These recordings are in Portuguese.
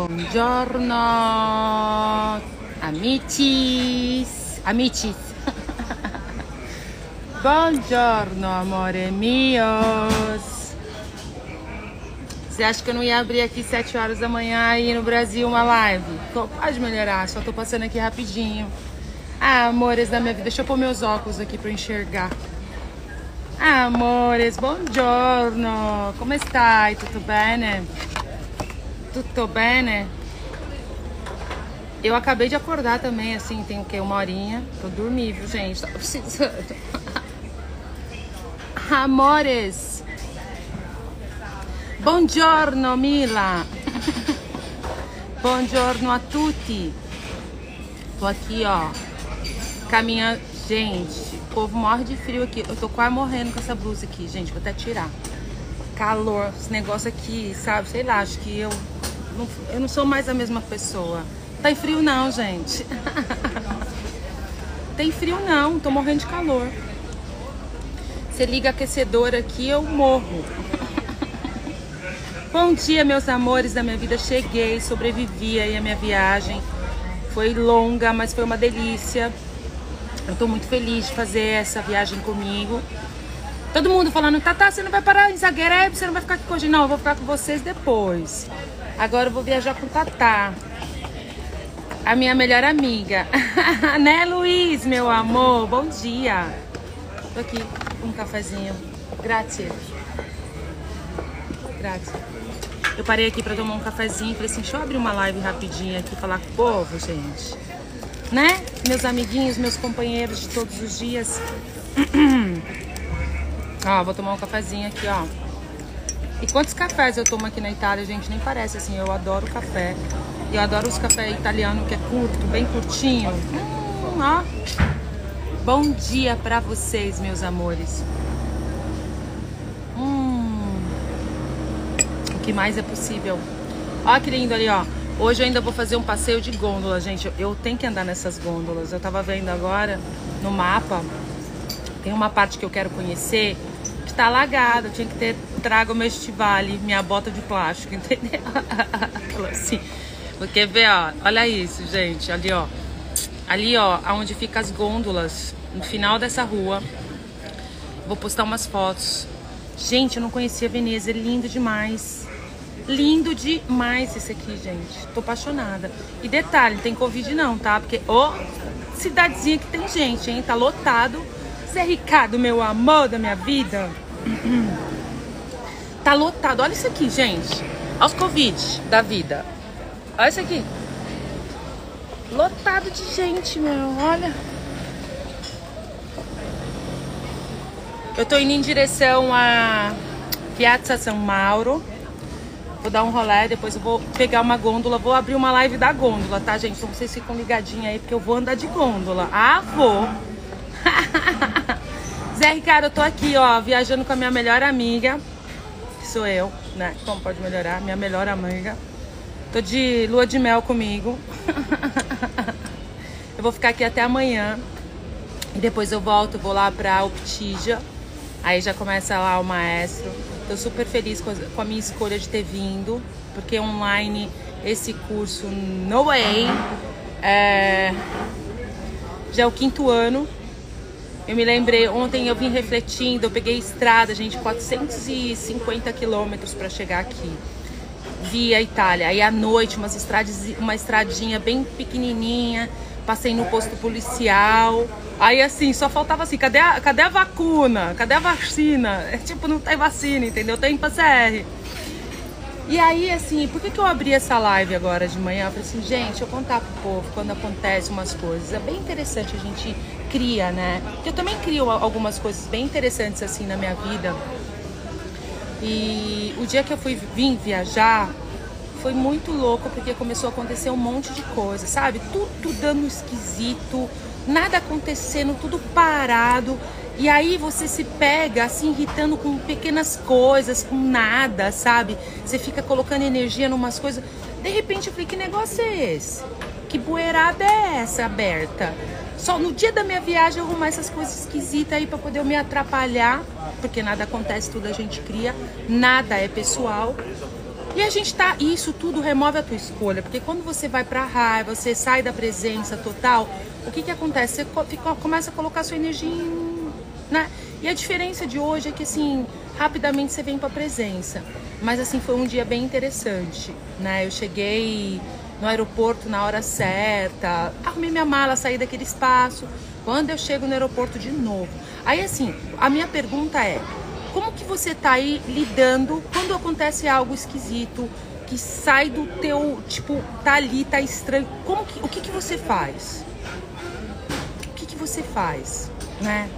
Buongiorno, amicis, amicis. Buongiorno, amore mios. Você acha que eu não ia abrir aqui 7 horas da manhã aí no Brasil uma live? Pode melhorar, só tô passando aqui rapidinho. Ah, amores da minha vida, deixa eu pôr meus óculos aqui pra enxergar. Ah, amores, buongiorno. Como está? Tudo bem? Tudo bem? Eu acabei de acordar também, assim, tem o quê? Uma horinha. Tô dormir, viu, gente? Tô precisando. Amores. Buongiorno, Mila. Buongiorno a tutti. Tô aqui, ó. Caminhando. Gente, o povo morre de frio aqui. Eu tô quase morrendo com essa blusa aqui, gente. Vou até tirar. Calor, esse negócio aqui, sabe? Sei lá, acho que eu não, eu não sou mais a mesma pessoa. Tá em frio não, gente. Tem frio não, tô morrendo de calor. Você liga aquecedor aqui, eu morro. Bom dia, meus amores da minha vida. Cheguei, sobrevivi aí a minha viagem. Foi longa, mas foi uma delícia. Eu tô muito feliz de fazer essa viagem comigo. Todo mundo falando, Tata, você não vai parar em Zagreb, você não vai ficar aqui hoje. Não, eu vou ficar com vocês depois. Agora eu vou viajar com Tata. A minha melhor amiga. né, Luiz, meu amor? Bom dia. Tô aqui um cafezinho. Grazie. Grazie. Eu parei aqui pra tomar um cafezinho. Falei assim, deixa eu abrir uma live rapidinho aqui, falar com o povo, gente. Né? Meus amiguinhos, meus companheiros de todos os dias. ó, vou tomar um cafezinho aqui, ó. E quantos cafés eu tomo aqui na Itália, gente? Nem parece assim. Eu adoro café. E eu adoro os cafés italianos que é curto, bem curtinho. Hum, ó. Bom dia pra vocês, meus amores. Hum. O que mais é possível? Ó que lindo ali, ó. Hoje eu ainda vou fazer um passeio de gôndola, gente. Eu tenho que andar nessas gôndolas. Eu tava vendo agora no mapa. Tem uma parte que eu quero conhecer que tá alagada. Tinha que ter trago meu estivale, minha bota de plástico, entendeu? Assim. Porque ver, ó, olha isso, gente. Ali, ó. Ali, ó, aonde fica as gôndolas, no final dessa rua. Vou postar umas fotos. Gente, eu não conhecia Veneza, é lindo demais. Lindo demais esse aqui, gente. Tô apaixonada. E detalhe, tem Covid não, tá? Porque, ó, oh, cidadezinha que tem gente, hein? Tá lotado. Zé Ricardo, meu amor da minha vida. Tá lotado. Olha isso aqui, gente. Olha os Covid da vida. Olha isso aqui. Lotado de gente, meu. Olha. Eu tô indo em direção a Piazza São Mauro. Vou dar um rolê, depois eu vou pegar uma gôndola. Vou abrir uma live da gôndola, tá, gente? Então vocês ficam ligadinhos aí, porque eu vou andar de gôndola. Ah, vou! Zé Ricardo, eu tô aqui, ó, viajando com a minha melhor amiga. Sou eu, né? Como pode melhorar? Minha melhor amiga. Tô de lua de mel comigo. eu vou ficar aqui até amanhã. E depois eu volto, vou lá pra Optija. Aí já começa lá o maestro. Tô super feliz com a, minha escolha de ter vindo, porque online esse curso No Way é, já é o quinto ano. Eu me lembrei, ontem eu vim refletindo, eu peguei estrada, gente, 450 quilômetros para chegar aqui. Vi a Itália, aí à noite, umas estradas, uma estradinha bem pequenininha, passei no posto policial. Aí assim, só faltava assim, cadê a, cadê a vacuna? Cadê a vacina? É tipo, não tem vacina, entendeu? Tem PCR. E aí, assim, por que, que eu abri essa live agora de manhã? Eu falei assim, gente, eu contar pro povo quando acontece umas coisas. É bem interessante a gente cria, né? Eu também crio algumas coisas bem interessantes assim na minha vida. E o dia que eu fui vim viajar, foi muito louco porque começou a acontecer um monte de coisa, sabe? Tudo dando esquisito, nada acontecendo, tudo parado. E aí você se pega assim irritando com pequenas coisas, com nada, sabe? Você fica colocando energia em umas coisas. De repente eu falei, que negócio é esse? Que bueirada é essa aberta? Só no dia da minha viagem arrumar essas coisas esquisitas aí para poder me atrapalhar, porque nada acontece, tudo a gente cria, nada é pessoal. E a gente tá. Isso tudo remove a tua escolha. Porque quando você vai pra raiva, você sai da presença total, o que que acontece? Você fica, começa a colocar sua energia em, né? E a diferença de hoje é que assim, rapidamente você vem pra presença. Mas assim, foi um dia bem interessante, né? Eu cheguei no aeroporto na hora certa, arrumei minha mala, saí daquele espaço. Quando eu chego no aeroporto de novo. Aí assim, a minha pergunta é: como que você tá aí lidando quando acontece algo esquisito, que sai do teu, tipo, tá ali, tá estranho? Como que, o que que você faz? O que que você faz, né?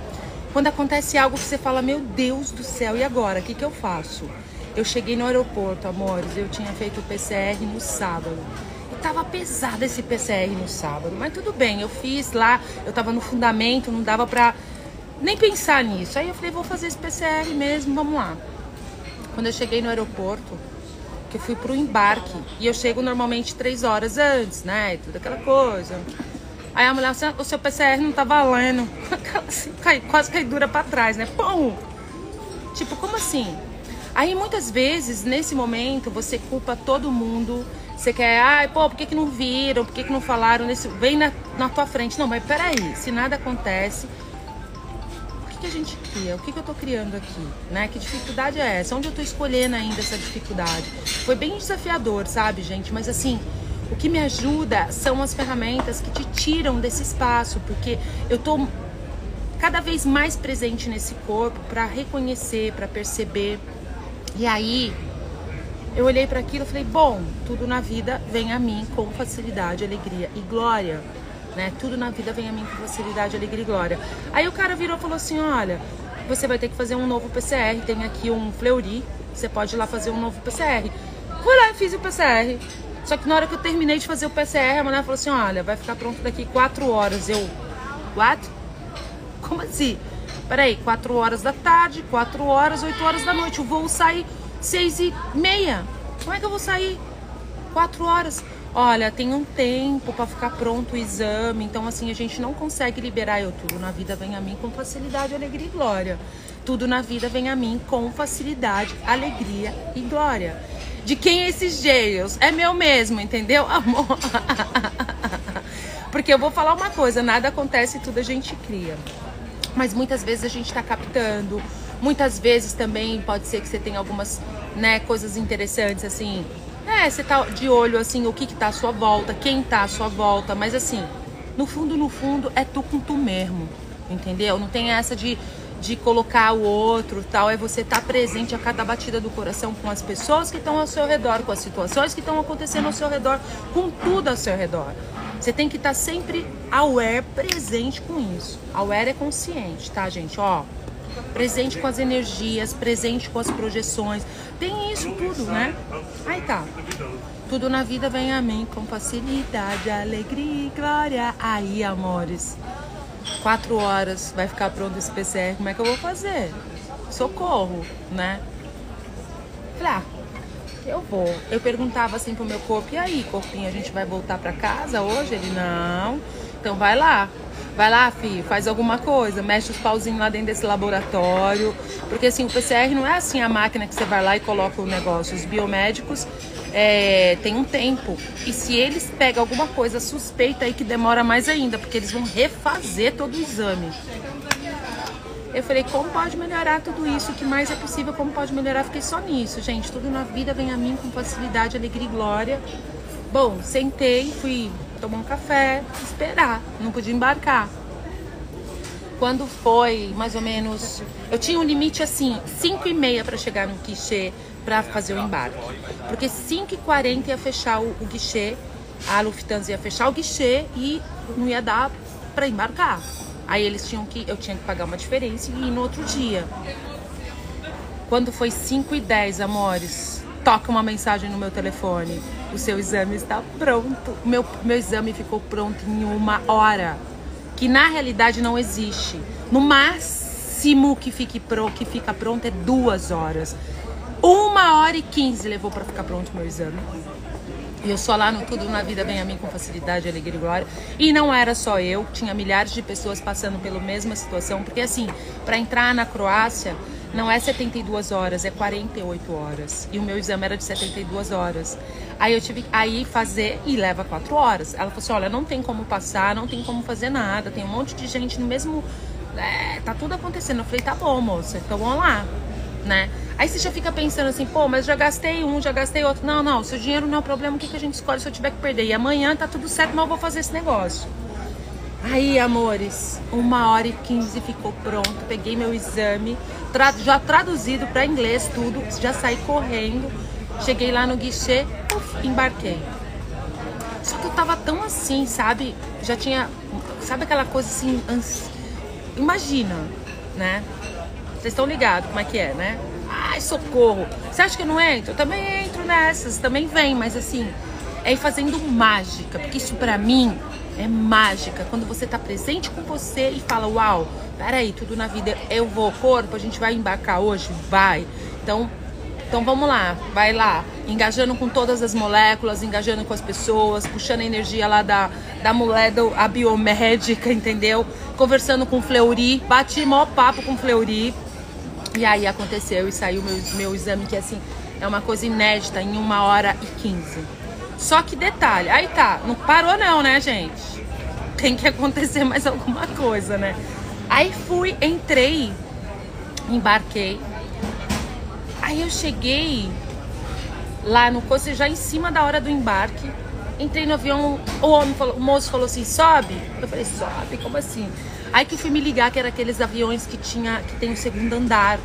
Quando acontece algo que você fala, meu Deus do céu, e agora? O que que eu faço? Eu cheguei no aeroporto, amores, eu tinha feito o PCR no sábado. E tava pesado esse PCR no sábado, mas tudo bem, eu fiz lá, eu tava no fundamento, não dava pra nem pensar nisso. Aí eu falei, vou fazer esse PCR mesmo, vamos lá. Quando eu cheguei no aeroporto, que eu fui pro embarque, e eu chego normalmente três horas antes, né? Tudo aquela coisa. Aí a mulher, o seu PCR não tá valendo. Assim, cai, quase cai dura pra trás, né? Pum! Tipo, como assim? Aí muitas vezes, nesse momento, você culpa todo mundo. Você quer, ai, pô, por que, que não viram? Por que, que não falaram? Nesse... Vem na, na tua frente. Não, mas peraí, se nada acontece, que a gente cria? O que, que eu estou criando aqui? Né? Que dificuldade é essa? Onde eu estou escolhendo ainda essa dificuldade? Foi bem desafiador, sabe, gente? Mas assim, o que me ajuda são as ferramentas que te tiram desse espaço, porque eu estou cada vez mais presente nesse corpo para reconhecer, para perceber. E aí, eu olhei para aquilo e falei: bom, tudo na vida vem a mim com facilidade, alegria e glória né? Tudo na vida vem a mim com facilidade, alegria e glória. Aí o cara virou e falou assim: olha, você vai ter que fazer um novo PCR, tem aqui um Fleury, você pode ir lá fazer um novo PCR. Fui lá fiz o PCR. Só que na hora que eu terminei de fazer o PCR, a mulher falou assim: olha, vai ficar pronto daqui quatro horas. Eu, what? Como assim? Peraí, quatro horas da tarde, quatro horas, oito horas da noite. O voo sai seis e meia. Como é que eu vou sair? Quatro horas olha, tem um tempo para ficar pronto o exame, então assim a gente não consegue liberar eu tudo na vida vem a mim com facilidade, alegria e glória. Tudo na vida vem a mim com facilidade, alegria e glória. De quem é esses geios? É meu mesmo, entendeu, amor? Porque eu vou falar uma coisa, nada acontece, tudo a gente cria. Mas muitas vezes a gente está captando, muitas vezes também pode ser que você tenha algumas né, coisas interessantes, assim, é, você tá de olho, assim, o que que tá à sua volta, quem tá à sua volta, mas assim, no fundo, no fundo, é tu com tu mesmo, entendeu? Não tem essa de, de colocar o outro tal, é você estar tá presente a cada batida do coração com as pessoas que estão ao seu redor, com as situações que estão acontecendo ao seu redor, com tudo ao seu redor. Você tem que estar tá sempre aware, presente com isso. Aware é consciente, tá, gente? Ó, presente com as energias, presente com as projeções. Tem isso tudo, né? Aí tá. Tudo na vida vem a mim com facilidade, alegria e glória. Aí, amores, quatro horas vai ficar pronto esse PCR. Como é que eu vou fazer? Socorro, né? Falei, ah, eu vou. Eu perguntava assim pro meu corpo: e aí, corpinho, a gente vai voltar para casa hoje? Ele, não. Então vai lá. Vai lá, filho, faz alguma coisa, mexe os pauzinhos lá dentro desse laboratório. Porque assim, o PCR não é assim a máquina que você vai lá e coloca o negócio. Os biomédicos é, tem um tempo. E se eles pegam alguma coisa suspeita aí que demora mais ainda, porque eles vão refazer todo o exame. Eu falei, como pode melhorar tudo isso? O que mais é possível? Como pode melhorar? Fiquei só nisso, gente. Tudo na vida vem a mim com facilidade, alegria e glória. Bom, sentei, fui tomar um café, esperar, não podia embarcar. Quando foi mais ou menos. Eu tinha um limite assim, 5 e meia para chegar no guichê para fazer o embarque. Porque 5 e 40 ia fechar o, o guichê, a Lufthansa ia fechar o guichê e não ia dar para embarcar. Aí eles tinham que. Eu tinha que pagar uma diferença e ir no outro dia. Quando foi 5 e 10, amores, toca uma mensagem no meu telefone o seu exame está pronto. Meu, meu exame ficou pronto em uma hora, que na realidade não existe. No máximo que, fique pro, que fica pronto é duas horas. Uma hora e quinze levou para ficar pronto o meu exame. E eu só lá no Tudo na Vida vem a mim com facilidade, alegria e glória. E não era só eu, tinha milhares de pessoas passando pela mesma situação. Porque assim, para entrar na Croácia, não é 72 horas, é 48 horas. E o meu exame era de 72 horas. Aí eu tive que aí fazer e leva 4 horas. Ela falou assim: olha, não tem como passar, não tem como fazer nada, tem um monte de gente no mesmo. É, tá tudo acontecendo. Eu falei, tá bom, moça, então vamos lá, né? Aí você já fica pensando assim, pô, mas já gastei um, já gastei outro. Não, não, seu dinheiro não é o problema, o que, que a gente escolhe se eu tiver que perder? E amanhã tá tudo certo, mas eu vou fazer esse negócio. Aí, amores, uma hora e quinze ficou pronto. Peguei meu exame, tra já traduzido para inglês tudo, já saí correndo. Cheguei lá no guichê, uf, embarquei. Só que eu tava tão assim, sabe? Já tinha, sabe aquela coisa assim, imagina, né? Vocês estão ligados como é que é, né? Socorro. Você acha que eu não entro? Eu também entro nessas, também vem, mas assim, é ir fazendo mágica, porque isso para mim é mágica. Quando você tá presente com você e fala, uau, peraí, tudo na vida eu vou, corpo, a gente vai embarcar hoje? Vai. Então, então vamos lá, vai lá, engajando com todas as moléculas, engajando com as pessoas, puxando a energia lá da, da mulher, do, a biomédica, entendeu? Conversando com o Fleury, bati mó papo com o Fleury. E aí aconteceu e saiu meu, meu exame, que assim, é uma coisa inédita, em uma hora e quinze. Só que detalhe, aí tá, não parou não, né, gente? Tem que acontecer mais alguma coisa, né? Aí fui, entrei, embarquei. Aí eu cheguei lá no coisa já em cima da hora do embarque. Entrei no avião, o homem falou, o moço falou assim: "Sobe". Eu falei: "Sobe, como assim?" Aí que fui me ligar que era aqueles aviões que tinha que tem o segundo andar.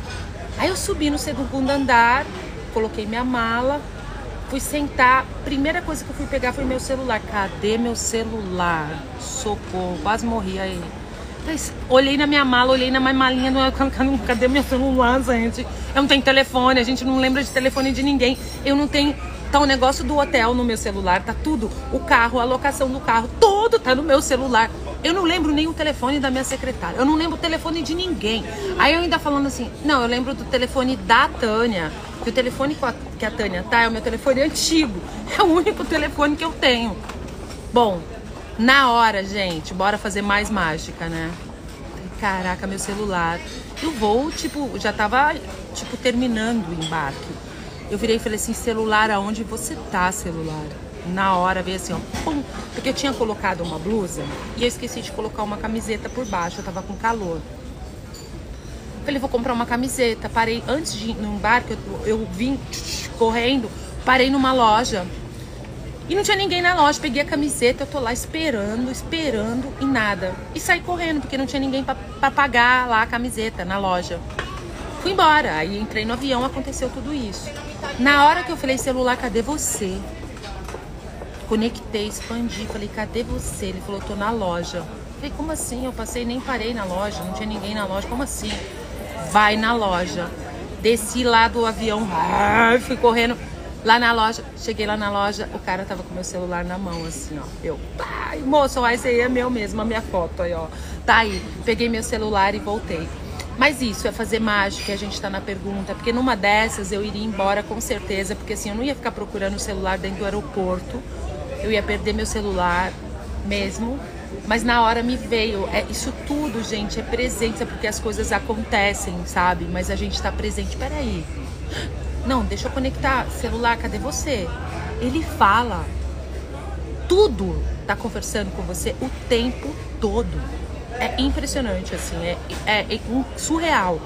Aí eu subi no segundo andar, coloquei minha mala, Fui sentar, primeira coisa que eu fui pegar foi meu celular. Cadê meu celular? Socorro, quase morri aí. Olhei na minha mala, olhei na minha malinha, não, cadê meu celular, gente? Eu não tenho telefone, a gente não lembra de telefone de ninguém. Eu não tenho. Tá o negócio do hotel no meu celular, tá tudo. O carro, a locação do carro, tudo tá no meu celular. Eu não lembro nem o telefone da minha secretária. Eu não lembro o telefone de ninguém. Aí eu ainda falando assim, não, eu lembro do telefone da Tânia. Que o telefone que a Tânia tá é o meu telefone antigo. É o único telefone que eu tenho. Bom, na hora, gente, bora fazer mais mágica, né? Caraca, meu celular. E o voo, tipo, já tava, tipo, terminando o embarque. Eu virei e falei assim, celular, aonde você tá, celular? Na hora veio assim, ó, pum, porque eu tinha colocado uma blusa e eu esqueci de colocar uma camiseta por baixo, eu tava com calor. Falei, vou comprar uma camiseta. Parei antes de ir no embarque, eu, eu vim correndo, parei numa loja. E não tinha ninguém na loja. Peguei a camiseta, eu tô lá esperando, esperando e nada. E saí correndo, porque não tinha ninguém para pagar lá a camiseta na loja. Fui embora. Aí entrei no avião, aconteceu tudo isso. Na hora que eu falei, celular, cadê você? Conectei, expandi, falei, cadê você? Ele falou, tô na loja. Falei, como assim? Eu passei nem parei na loja, não tinha ninguém na loja, como assim? vai na loja. Desci lá do avião, fui correndo lá na loja. Cheguei lá na loja, o cara tava com meu celular na mão, assim, ó. Eu, pai, moço, esse aí é meu mesmo, a minha foto aí, ó. Tá aí. Peguei meu celular e voltei. Mas isso é fazer mágica, a gente tá na pergunta, porque numa dessas eu iria embora com certeza, porque assim, eu não ia ficar procurando o celular dentro do aeroporto, eu ia perder meu celular mesmo, mas na hora me veio. É, isso tudo, gente, é presença, porque as coisas acontecem, sabe? Mas a gente tá presente. Peraí. Não, deixa eu conectar. Celular, cadê você? Ele fala. Tudo tá conversando com você o tempo todo. É impressionante, assim. É, é, é surreal.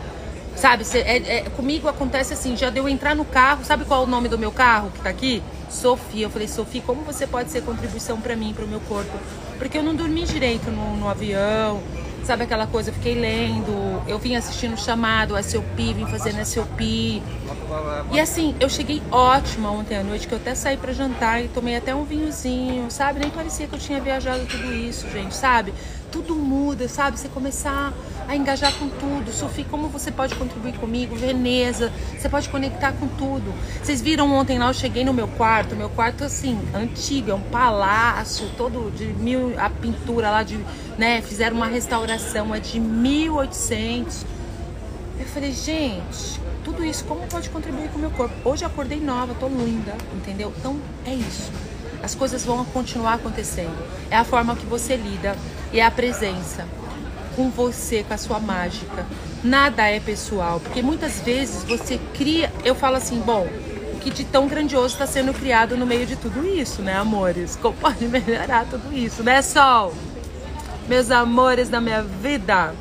Sabe, cê, é, é, comigo acontece assim, já deu entrar no carro, sabe qual é o nome do meu carro que tá aqui? Sofia. Eu falei, Sofia, como você pode ser contribuição para mim, para o meu corpo? Porque eu não dormi direito no, no avião, sabe aquela coisa? Eu fiquei lendo, eu vim assistindo o chamado, SOP, vim fazendo SOP. E assim, eu cheguei ótima ontem à noite, que eu até saí para jantar e tomei até um vinhozinho, sabe? Nem parecia que eu tinha viajado tudo isso, gente, sabe? Tudo muda, sabe? Você começar a engajar com tudo. Sofia, como você pode contribuir comigo? Veneza, você pode conectar com tudo. Vocês viram ontem lá, eu cheguei no meu quarto, meu quarto assim, antigo, é um palácio, todo de mil, a pintura lá de, né, fizeram uma restauração, é de 1800. Eu falei, gente, tudo isso como pode contribuir com o meu corpo? Hoje eu acordei nova, tô linda, entendeu? Então é isso. As coisas vão continuar acontecendo. É a forma que você lida e é a presença com você, com a sua mágica, nada é pessoal, porque muitas vezes você cria, eu falo assim, bom, o que de tão grandioso está sendo criado no meio de tudo isso, né, amores? Como pode melhorar tudo isso, né, Sol? Meus amores da minha vida.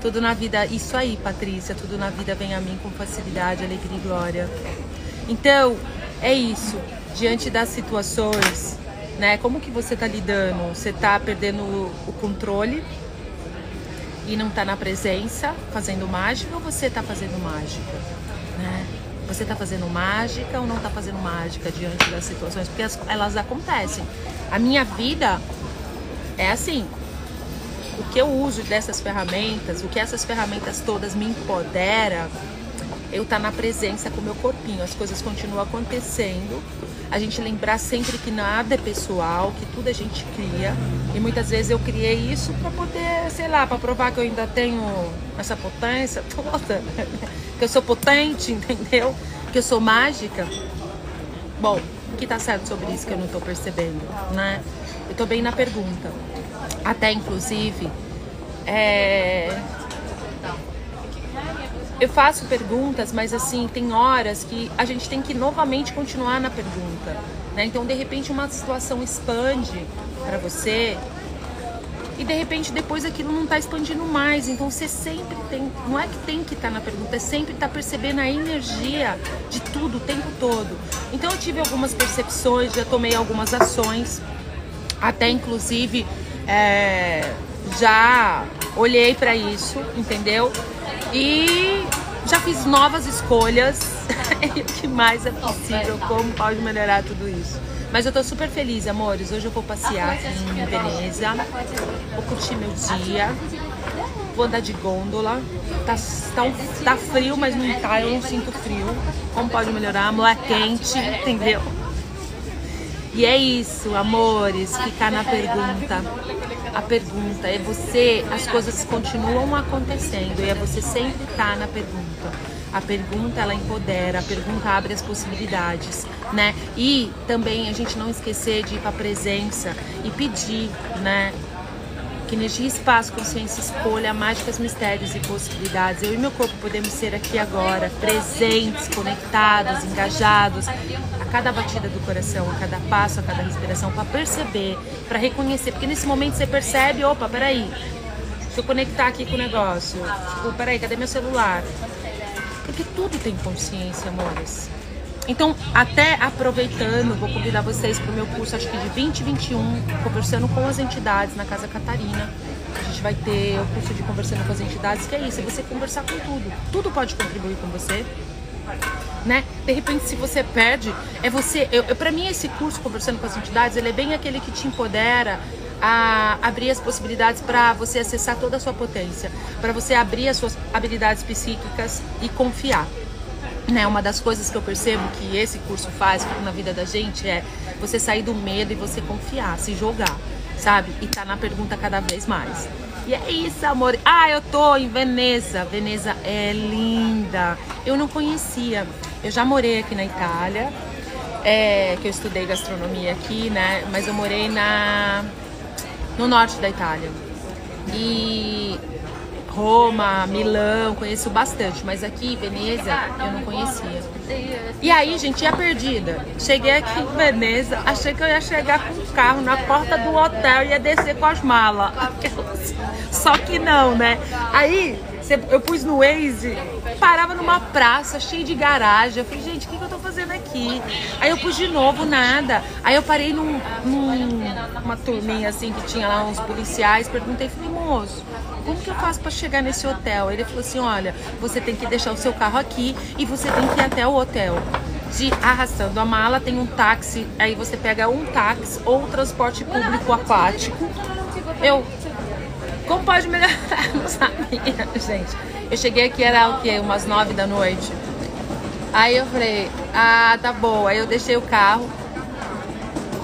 Tudo na vida, isso aí, Patrícia, tudo na vida vem a mim com facilidade, alegria e glória. Então, é isso. Diante das situações, né? Como que você tá lidando? Você tá perdendo o controle e não tá na presença, fazendo mágica, ou você tá fazendo mágica, né? Você tá fazendo mágica ou não tá fazendo mágica diante das situações? Porque elas acontecem. A minha vida é assim, o que eu uso dessas ferramentas, o que essas ferramentas todas me empodera, eu estar tá na presença com o meu corpinho. As coisas continuam acontecendo. A gente lembrar sempre que nada é pessoal, que tudo a gente cria. E muitas vezes eu criei isso para poder, sei lá, para provar que eu ainda tenho essa potência toda, que eu sou potente, entendeu? Que eu sou mágica. Bom, o que tá certo sobre isso que eu não tô percebendo, né? Eu tô bem na pergunta. Até inclusive, é... eu faço perguntas, mas assim, tem horas que a gente tem que novamente continuar na pergunta. Né? Então, de repente, uma situação expande para você e de repente depois aquilo não está expandindo mais. Então você sempre tem, não é que tem que estar tá na pergunta, é sempre estar tá percebendo a energia de tudo o tempo todo. Então eu tive algumas percepções, já tomei algumas ações, até inclusive é, já olhei para isso, entendeu? E já fiz novas escolhas. o que mais é possível? Como pode melhorar tudo isso? Mas eu tô super feliz, amores. Hoje eu vou passear em Veneza. Vou curtir meu dia. Vou andar de gôndola. Tá, tá, tá frio, mas não tá, eu não sinto frio. Como pode melhorar? Amor é quente, entendeu? E é isso, amores, ficar na pergunta. A pergunta é você, as coisas continuam acontecendo e é você sempre estar tá na pergunta. A pergunta ela empodera, a pergunta abre as possibilidades, né? E também a gente não esquecer de ir para a presença e pedir, né? Que energia, espaço, consciência, escolha, mágicas, mistérios e possibilidades. Eu e meu corpo podemos ser aqui agora, presentes, conectados, engajados, a cada batida do coração, a cada passo, a cada respiração, para perceber, para reconhecer. Porque nesse momento você percebe, opa, peraí, deixa eu conectar aqui com o negócio. Tipo, peraí, cadê meu celular? Porque tudo tem consciência, amores. Então, até aproveitando, vou convidar vocês para o meu curso, acho que de 2021, conversando com as entidades na Casa Catarina. A gente vai ter o curso de conversando com as entidades, que é isso, é você conversar com tudo. Tudo pode contribuir com você. Né? De repente, se você perde, é você. Eu, eu para mim, esse curso conversando com as entidades, ele é bem aquele que te empodera a abrir as possibilidades para você acessar toda a sua potência, para você abrir as suas habilidades psíquicas e confiar. Né, uma das coisas que eu percebo que esse curso faz na vida da gente é você sair do medo e você confiar, se jogar, sabe? E tá na pergunta cada vez mais. E é isso, amor. Ah, eu tô em Veneza. Veneza é linda. Eu não conhecia. Eu já morei aqui na Itália, é, que eu estudei gastronomia aqui, né? Mas eu morei na no norte da Itália. E Roma, Milão, conheço bastante, mas aqui, Veneza, eu não conhecia. E aí, gente, ia perdida. Cheguei aqui em Veneza, achei que eu ia chegar com o carro na porta do hotel e ia descer com as malas. Só que não, né? Aí, eu pus no Waze, parava numa praça cheia de garagem. Eu falei, gente, o que, que eu tô fazendo aqui? Aí eu pus de novo, nada. Aí eu parei num, numa turminha assim que tinha lá uns policiais, perguntei, falei, moço, como que eu faço para chegar nesse hotel? Ele falou assim, olha, você tem que deixar o seu carro aqui e você tem que ir até o hotel. De arrastando a mala, tem um táxi, aí você pega um táxi ou transporte público aquático. Eu como pode melhorar? Não sabia, gente. Eu cheguei aqui, era o quê? Umas nove da noite. Aí eu falei, ah, tá bom. Aí eu deixei o carro.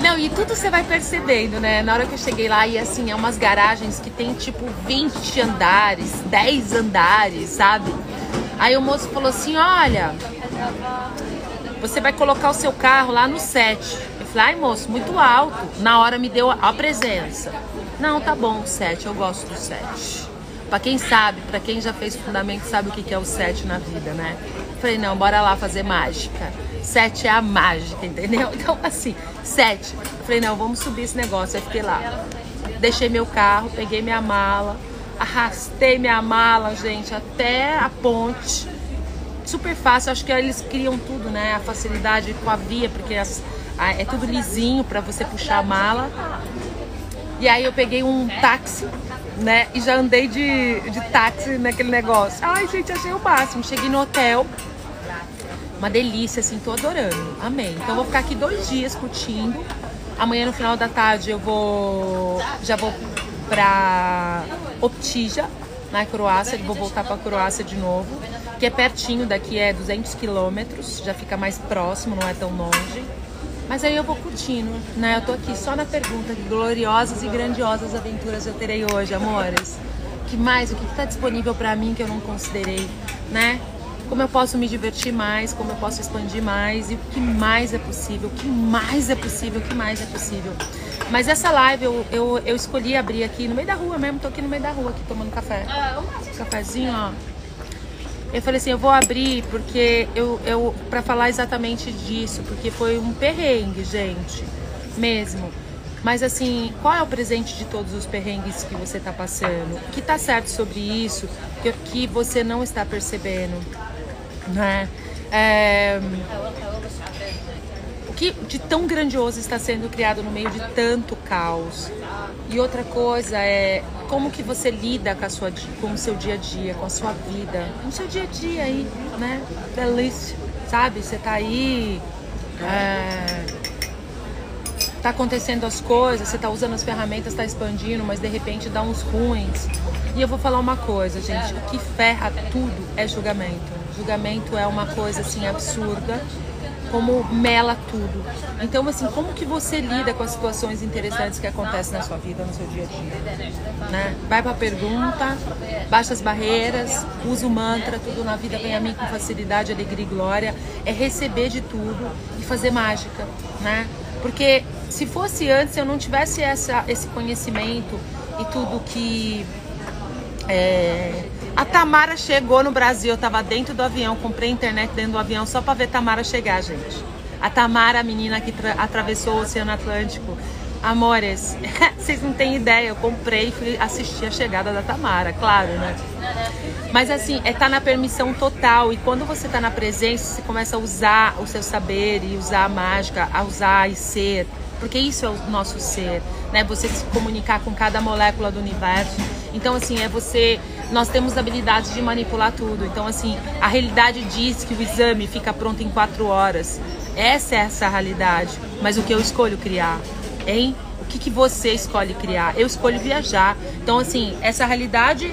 Não, e tudo você vai percebendo, né? Na hora que eu cheguei lá, e assim, é umas garagens que tem tipo 20 andares, 10 andares, sabe? Aí o moço falou assim: olha, você vai colocar o seu carro lá no 7. Eu falei, ai moço, muito alto. Na hora me deu a presença. Não, tá bom, 7, eu gosto do 7. Pra quem sabe, pra quem já fez fundamento, sabe o que é o 7 na vida, né? Falei, não, bora lá fazer mágica. 7 é a mágica, entendeu? Então, assim, 7. Falei, não, vamos subir esse negócio. Aí fiquei lá. Deixei meu carro, peguei minha mala, arrastei minha mala, gente, até a ponte. Super fácil, acho que eles criam tudo, né? A facilidade com a via, porque as, a, é tudo lisinho para você puxar a mala. E aí eu peguei um táxi, né? E já andei de, de táxi naquele negócio. Ai, gente, achei o máximo. Cheguei no hotel. Uma delícia, assim, tô adorando. Amei. Então vou ficar aqui dois dias curtindo. Amanhã no final da tarde eu vou. Já vou pra Optija, na Croácia. Vou voltar pra Croácia de novo. Que é pertinho daqui, é 200 quilômetros. Já fica mais próximo, não é tão longe. Mas aí eu vou curtindo, né? Eu tô aqui só na pergunta que gloriosas e grandiosas aventuras eu terei hoje, amores. que mais? O que está disponível para mim que eu não considerei, né? Como eu posso me divertir mais, como eu posso expandir mais e o que mais é possível, o que mais é possível, o que mais é possível. Mas essa live eu, eu, eu escolhi abrir aqui no meio da rua mesmo, tô aqui no meio da rua aqui tomando café. Cafezinho, ó. Eu falei assim, eu vou abrir porque eu, eu para falar exatamente disso, porque foi um perrengue, gente, mesmo. Mas assim, qual é o presente de todos os perrengues que você está passando? O que está certo sobre isso que, que você não está percebendo, né? É, o que de tão grandioso está sendo criado no meio de tanto caos? E outra coisa é como que você lida com, a sua, com o seu dia a dia, com a sua vida, com o seu dia a dia aí, né? Delícia, sabe? Você tá aí, é, tá acontecendo as coisas, você tá usando as ferramentas, tá expandindo, mas de repente dá uns ruins. E eu vou falar uma coisa, gente, o que ferra tudo é julgamento. Julgamento é uma coisa assim absurda como mela tudo. Então, assim, como que você lida com as situações interessantes que acontecem na sua vida, no seu dia a dia? Né? Vai pra pergunta, baixa as barreiras, usa o mantra, tudo na vida vem a mim com facilidade, alegria e glória. É receber de tudo e fazer mágica, né? Porque se fosse antes, eu não tivesse essa, esse conhecimento e tudo que é, a Tamara chegou no Brasil, eu tava dentro do avião, comprei internet dentro do avião só para ver Tamara chegar, gente. A Tamara, a menina que atravessou o Oceano Atlântico. Amores, vocês não têm ideia, eu comprei e fui assistir a chegada da Tamara, claro, né? Mas assim, é tá na permissão total. E quando você está na presença, você começa a usar o seu saber e usar a mágica, a usar e ser. Porque isso é o nosso ser, né? Você se comunicar com cada molécula do universo. Então, assim, é você nós temos habilidades de manipular tudo. Então, assim, a realidade diz que o exame fica pronto em quatro horas. Essa é essa realidade. Mas o que eu escolho criar, hein? O que, que você escolhe criar? Eu escolho viajar. Então, assim, essa realidade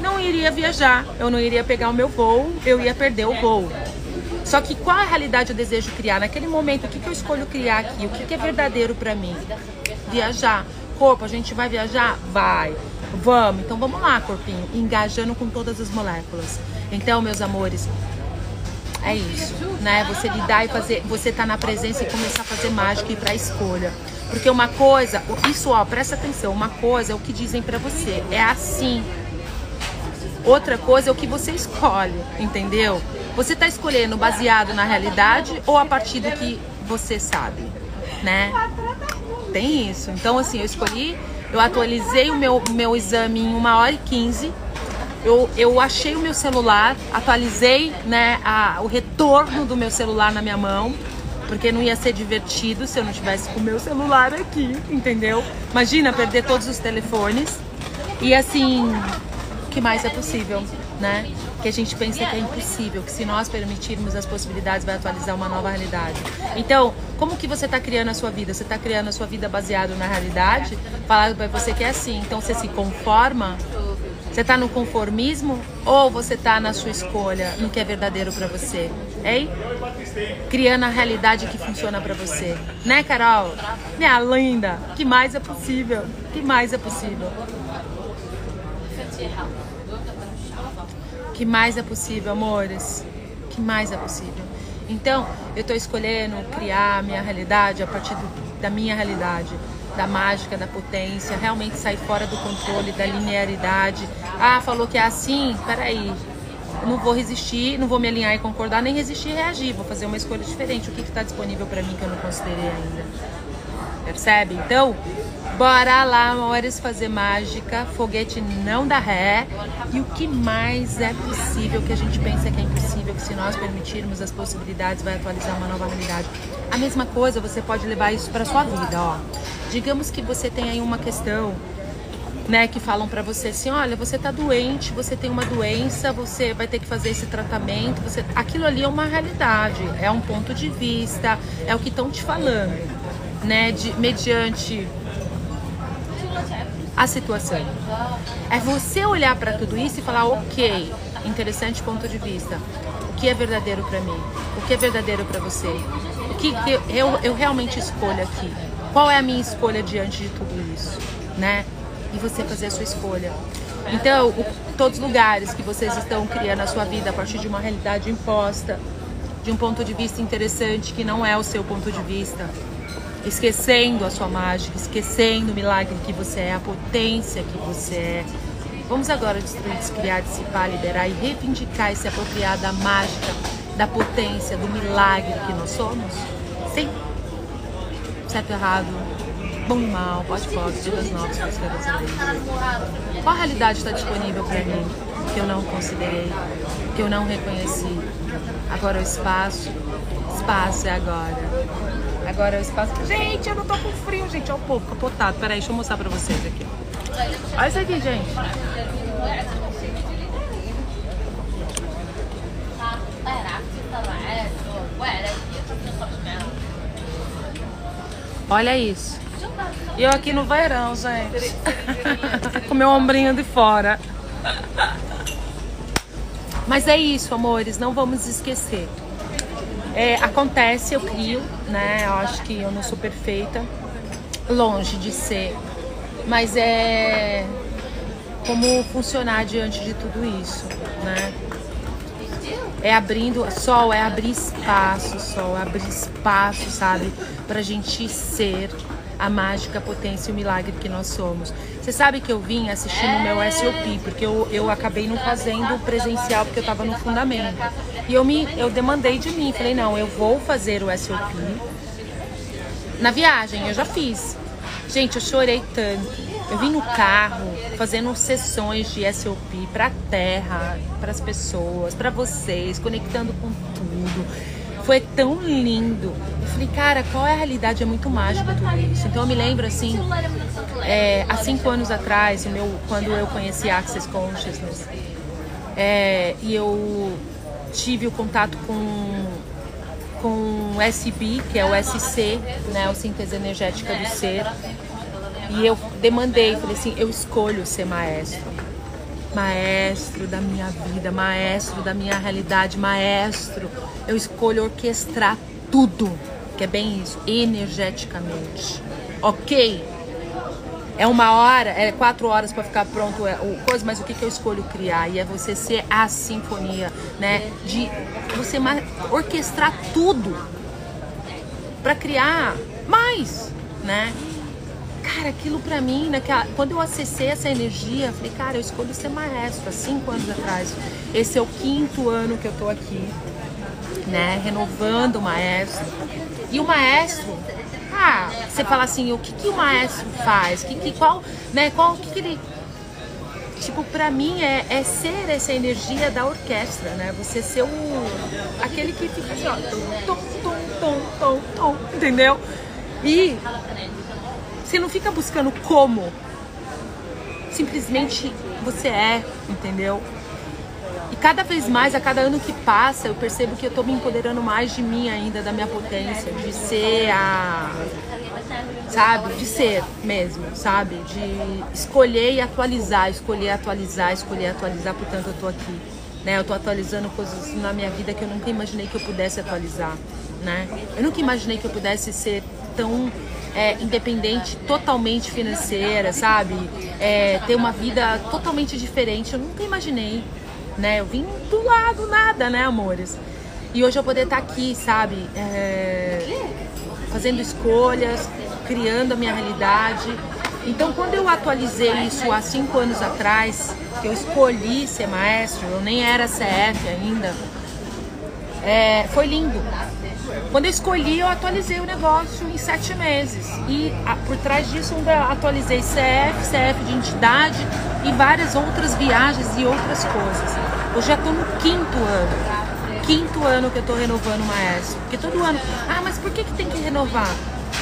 não iria viajar. Eu não iria pegar o meu voo, eu ia perder o voo. Só que qual a realidade eu desejo criar? Naquele momento, o que, que eu escolho criar aqui? O que, que é verdadeiro para mim? Viajar. Corpo, a gente vai viajar? Vai. Vamos, então vamos lá, corpinho, engajando com todas as moléculas. Então, meus amores, é isso, né? Você lidar e fazer, você tá na presença e começar a fazer mágica e ir pra escolha. Porque uma coisa, isso ó, presta atenção, uma coisa é o que dizem para você, é assim. Outra coisa é o que você escolhe, entendeu? Você tá escolhendo baseado na realidade ou a partir do que você sabe, né? Tem isso. Então assim, eu escolhi eu atualizei o meu, meu exame em 1 hora e 15. Eu, eu achei o meu celular, atualizei né, a, o retorno do meu celular na minha mão, porque não ia ser divertido se eu não tivesse com o meu celular aqui, entendeu? Imagina perder todos os telefones. E assim, o que mais é possível, né? que a gente pensa que é impossível, que se nós permitirmos as possibilidades vai atualizar uma nova realidade. Então, como que você está criando a sua vida? Você está criando a sua vida baseado na realidade? Falado para você que é assim, então você se conforma? Você está no conformismo ou você está na sua escolha, no que é verdadeiro para você? Hein? Criando a realidade que funciona para você. Né, Carol? Minha linda, que mais é possível? Que mais é possível? Que mais é possível, amores? que mais é possível? Então, eu estou escolhendo criar a minha realidade a partir do, da minha realidade. da mágica, da potência, realmente sair fora do controle, da linearidade. Ah, falou que é assim? Peraí. Não vou resistir, não vou me alinhar e concordar, nem resistir e reagir. Vou fazer uma escolha diferente. O que está disponível para mim que eu não considerei ainda? Percebe? Então, bora lá, amores, fazer mágica. Foguete não dá ré. E o que mais é possível, que a gente pensa que é impossível, que se nós permitirmos as possibilidades, vai atualizar uma nova realidade. A mesma coisa, você pode levar isso para sua vida, ó. Digamos que você tem aí uma questão, né, que falam para você assim, olha, você tá doente, você tem uma doença, você vai ter que fazer esse tratamento, você, aquilo ali é uma realidade, é um ponto de vista, é o que estão te falando, né, de mediante a situação. É você olhar para tudo isso e falar, ok, interessante ponto de vista. O que é verdadeiro para mim? O que é verdadeiro para você? O que eu, eu realmente escolho aqui? Qual é a minha escolha diante de tudo isso, né? E você fazer a sua escolha. Então, o, todos os lugares que vocês estão criando a sua vida a partir de uma realidade imposta, de um ponto de vista interessante que não é o seu ponto de vista, esquecendo a sua mágica, esquecendo o milagre que você é, a potência que você é. Vamos agora destruir, descriar, dissipar, liberar e reivindicar e se apropriar da mágica, da potência, do milagre que nós somos? Sim certo errado, bom e mal, pode pode, novos, músicas Qual realidade está disponível para mim que eu não considerei, que eu não reconheci? Agora é o espaço, espaço é agora. Agora o espaço. Gente, eu não tô com frio, gente. Olha o povo capotado. Peraí, deixa eu mostrar pra vocês aqui. Olha isso aqui, gente. Olha isso. E eu aqui no verão, gente. Com meu ombrinho de fora. Mas é isso, amores. Não vamos esquecer. É, acontece, eu crio, né? Eu acho que eu não sou perfeita. Longe de ser. Mas é como funcionar diante de tudo isso, né? É abrindo, sol é abrir espaço, sol é abrir espaço, sabe? Pra gente ser a mágica, a potência e o milagre que nós somos. Você sabe que eu vim assistindo o meu SOP, porque eu, eu acabei não fazendo presencial porque eu tava no fundamento. E eu me eu demandei de mim, falei, não, eu vou fazer o SOP na viagem, eu já fiz. Gente, eu chorei tanto. Eu vim no carro fazendo sessões de SOP para a terra, para as pessoas, para vocês, conectando com tudo. Foi tão lindo. Eu falei, cara, qual é a realidade? É muito mágico tudo isso. Então eu me lembro assim, é, há cinco anos atrás, meu, quando eu conheci Access Consciousness, é, e eu tive o contato com com o SB, que é o SC, né, o síntese energética do ser, e eu demandei, falei assim, eu escolho ser maestro. Maestro da minha vida, maestro da minha realidade, maestro. Eu escolho orquestrar tudo, que é bem isso, energeticamente. Ok? É uma hora, é quatro horas para ficar pronto é, o coisa, mas o que, que eu escolho criar? E é você ser a sinfonia, né? De você orquestrar tudo para criar mais, né? Cara, aquilo pra mim, naquela, quando eu acessei essa energia, falei, cara, eu escolho ser maestro há cinco anos atrás. Esse é o quinto ano que eu tô aqui, né? Renovando o maestro. E o maestro, ah, você fala assim, o que, que o maestro faz? Que, que, qual, né, qual, o que, que ele tipo, pra mim é, é, ser essa energia da orquestra, né? Você ser o. aquele que fica assim, ó, tom, tom, tom, tom, tom, entendeu? E você não fica buscando como. Simplesmente você é, entendeu? E cada vez mais, a cada ano que passa, eu percebo que eu tô me empoderando mais de mim ainda, da minha potência, de ser a. Sabe? De ser mesmo, sabe? De escolher e atualizar, escolher atualizar, escolher atualizar, portanto eu tô aqui. Né? Eu tô atualizando coisas na minha vida que eu nunca imaginei que eu pudesse atualizar, né? Eu nunca imaginei que eu pudesse ser tão é, independente totalmente financeira, sabe? É, ter uma vida totalmente diferente. Eu nunca imaginei, né? Eu vim do lado nada, né, amores? E hoje eu poder estar aqui, sabe? É, fazendo escolhas, criando a minha realidade. Então, quando eu atualizei isso há cinco anos atrás, que eu escolhi ser maestro, eu nem era CF ainda, é, foi lindo. Quando eu escolhi, eu atualizei o negócio em sete meses. E a, por trás disso, eu atualizei CF, CF de entidade e várias outras viagens e outras coisas. Eu já estou no quinto ano. Quinto ano que eu estou renovando o maestro. Porque todo ano. Ah, mas por que, que tem que renovar?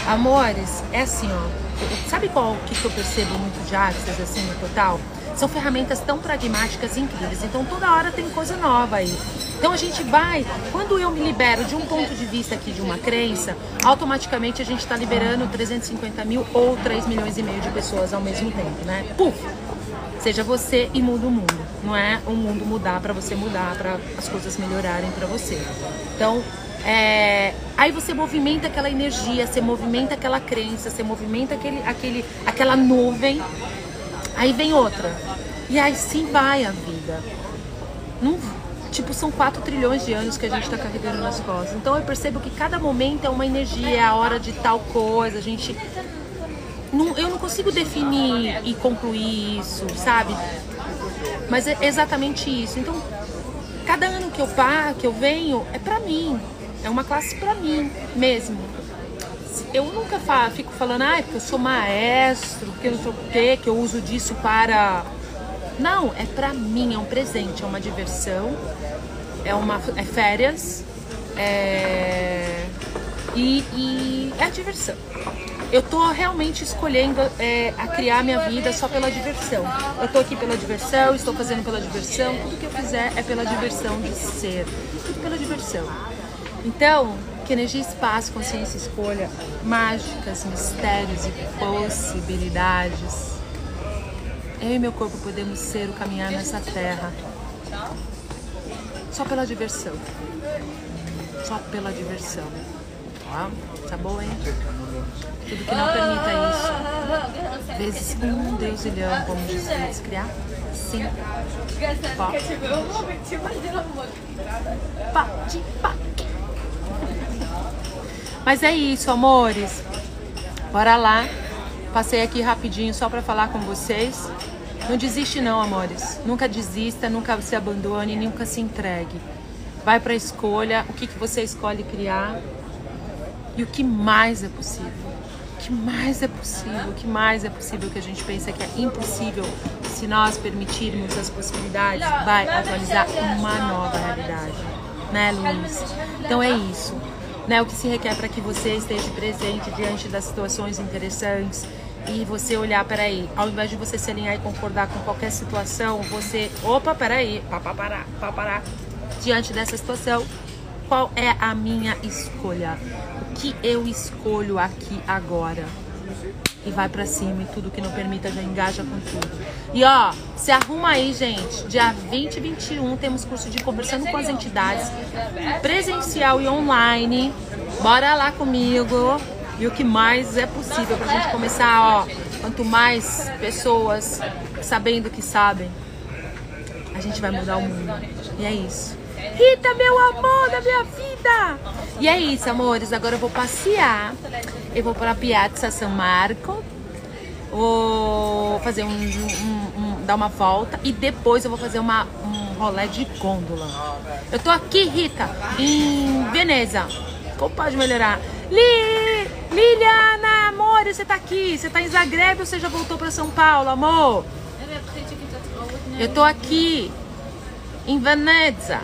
Amores, é assim, ó. Sabe qual que, eu percebo muito de Access, assim, no total? São ferramentas tão pragmáticas e incríveis. Então toda hora tem coisa nova aí. Então a gente vai, quando eu me libero de um ponto de vista aqui de uma crença, automaticamente a gente está liberando 350 mil ou 3 milhões e meio de pessoas ao mesmo tempo, né? Puf! Seja você e muda o mundo. Não é o mundo mudar para você mudar, para as coisas melhorarem para você. Então, é, aí você movimenta aquela energia, você movimenta aquela crença, você movimenta aquele, aquele, aquela nuvem. Aí vem outra. E aí sim vai a vida. Não, tipo, são 4 trilhões de anos que a gente está carregando nas costas. Então eu percebo que cada momento é uma energia, é a hora de tal coisa. A gente não, eu não consigo definir e concluir isso, sabe? Mas é exatamente isso. Então, cada ano que eu paro, que eu venho, é pra mim. É uma classe pra mim mesmo. Eu nunca fico falando, ah, porque eu sou maestro, porque eu não sei o quê, que eu uso disso para. Não, é pra mim, é um presente, é uma diversão, é uma é férias, é... E, e é diversão eu tô realmente escolhendo é, a criar minha vida só pela diversão. Eu tô aqui pela diversão, estou fazendo pela diversão, tudo que eu fizer é pela diversão de ser, tudo pela diversão. Então, que energia, espaço, consciência, escolha, mágicas, mistérios e possibilidades. Eu e meu corpo podemos ser o caminhar nessa terra só pela diversão. Só pela diversão. Tá? Tá bom, hein? Tudo que não permita isso. Vezes um deusilhão, como diz criar. Sim. Pá. Pá, pá. Mas é isso, amores. Bora lá. Passei aqui rapidinho só para falar com vocês. Não desiste não, amores. Nunca desista, nunca se abandone, nunca se entregue. Vai para a escolha, o que, que você escolhe criar e o que mais é possível que mais é possível, o que mais é possível que a gente pensa que é impossível, se nós permitirmos as possibilidades, vai atualizar uma nova realidade, né, Luiz? Então é isso. Né, o que se requer para que você esteja presente diante das situações interessantes e você olhar, peraí, ao invés de você se alinhar e concordar com qualquer situação, você, opa, peraí, parar, parar, diante dessa situação, qual é a minha escolha? Que eu escolho aqui agora? E vai para cima e tudo que não permita já engaja com tudo. E ó, se arruma aí, gente. Dia 20 e 21 temos curso de conversando com as entidades, presencial e online. Bora lá comigo. E o que mais é possível pra gente começar, ó. Quanto mais pessoas sabendo que sabem, a gente vai mudar o mundo. E é isso. Rita, meu amor da minha vida! E é isso, amores. Agora eu vou passear. Eu vou para a Piazza San Marco. Vou fazer um, um, um, dar uma volta e depois eu vou fazer uma, um rolê de gôndola. Eu tô aqui, Rita, em Veneza. Como pode melhorar? Li, Liliana, amor, você tá aqui? Você tá em Zagreb ou você já voltou para São Paulo, amor? Eu tô aqui em Veneza.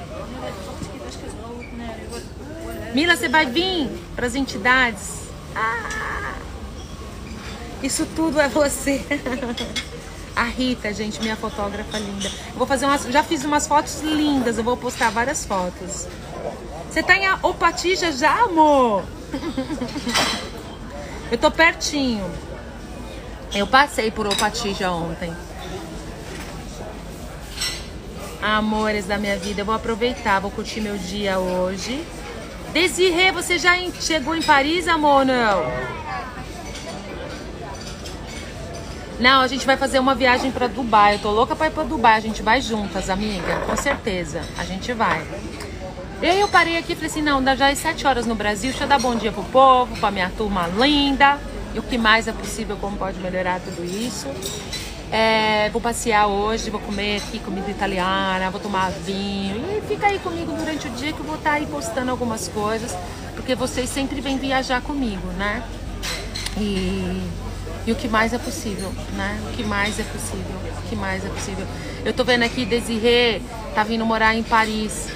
Mila, você vai vir para as entidades? Ah, isso tudo é você. A Rita, gente, minha fotógrafa linda. Vou fazer umas, já fiz umas fotos lindas, eu vou postar várias fotos. Você tá em Opatija já, amor? Eu tô pertinho. Eu passei por Opatija ontem. Amores da minha vida, eu vou aproveitar, vou curtir meu dia hoje. Desirê, você já chegou em Paris, amor, não? Não, a gente vai fazer uma viagem para Dubai. Eu tô louca para ir para Dubai. A gente vai juntas, amiga. Com certeza. A gente vai. E aí eu parei aqui e falei assim, não, já é sete horas no Brasil. Deixa eu dar bom dia pro povo, pra minha turma linda. e o que mais é possível, como pode melhorar tudo isso. É, vou passear hoje, vou comer aqui comida italiana, vou tomar vinho e fica aí comigo durante o dia que eu vou estar aí postando algumas coisas, porque vocês sempre vêm viajar comigo, né? E, e o que mais é possível, né? O que mais é possível, o que mais é possível. Eu tô vendo aqui Desirê tá vindo morar em Paris,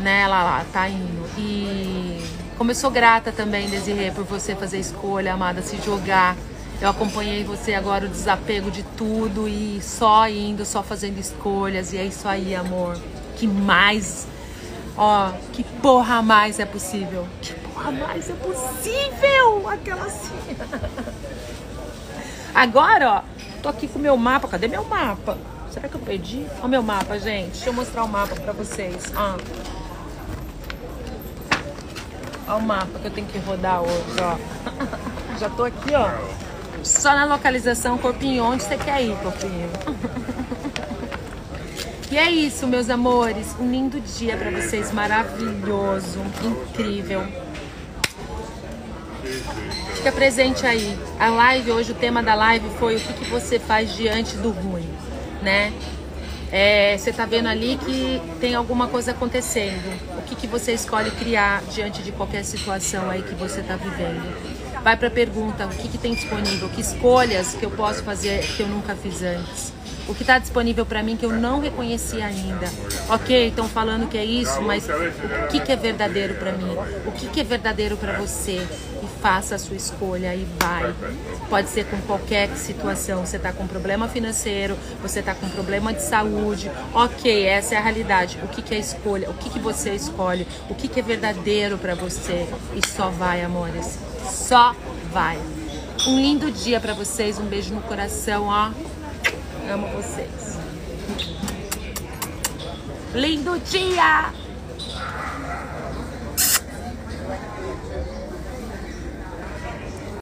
né? Ela lá tá indo. E como eu sou grata também, Desirê, por você fazer escolha, amada, se jogar. Eu acompanhei você agora, o desapego de tudo e só indo, só fazendo escolhas. E é isso aí, amor. Que mais, ó, que porra mais é possível? Que porra mais é possível? Aquela assim. Agora, ó, tô aqui com o meu mapa. Cadê meu mapa? Será que eu perdi? O meu mapa, gente. Deixa eu mostrar o mapa pra vocês. Ó. Olha o mapa que eu tenho que rodar hoje, ó. Já tô aqui, ó. Só na localização, corpinho, onde você quer ir, corpinho? E é isso, meus amores. Um lindo dia para vocês, maravilhoso, incrível. Fica presente aí. A live hoje, o tema da live foi o que, que você faz diante do ruim, né? É, você tá vendo ali que tem alguma coisa acontecendo. O que, que você escolhe criar diante de qualquer situação aí que você tá vivendo? Vai para a pergunta: o que, que tem disponível? Que escolhas que eu posso fazer que eu nunca fiz antes? O que está disponível para mim que eu não reconheci ainda? Ok, estão falando que é isso, mas o que, que é verdadeiro para mim? O que, que é verdadeiro para você? Faça a sua escolha e vai. Pode ser com qualquer situação. Você está com problema financeiro, você está com problema de saúde. Ok, essa é a realidade. O que, que é escolha? O que, que você escolhe? O que, que é verdadeiro para você? E só vai, amores. Só vai. Um lindo dia para vocês, um beijo no coração, ó. Amo vocês. Lindo dia!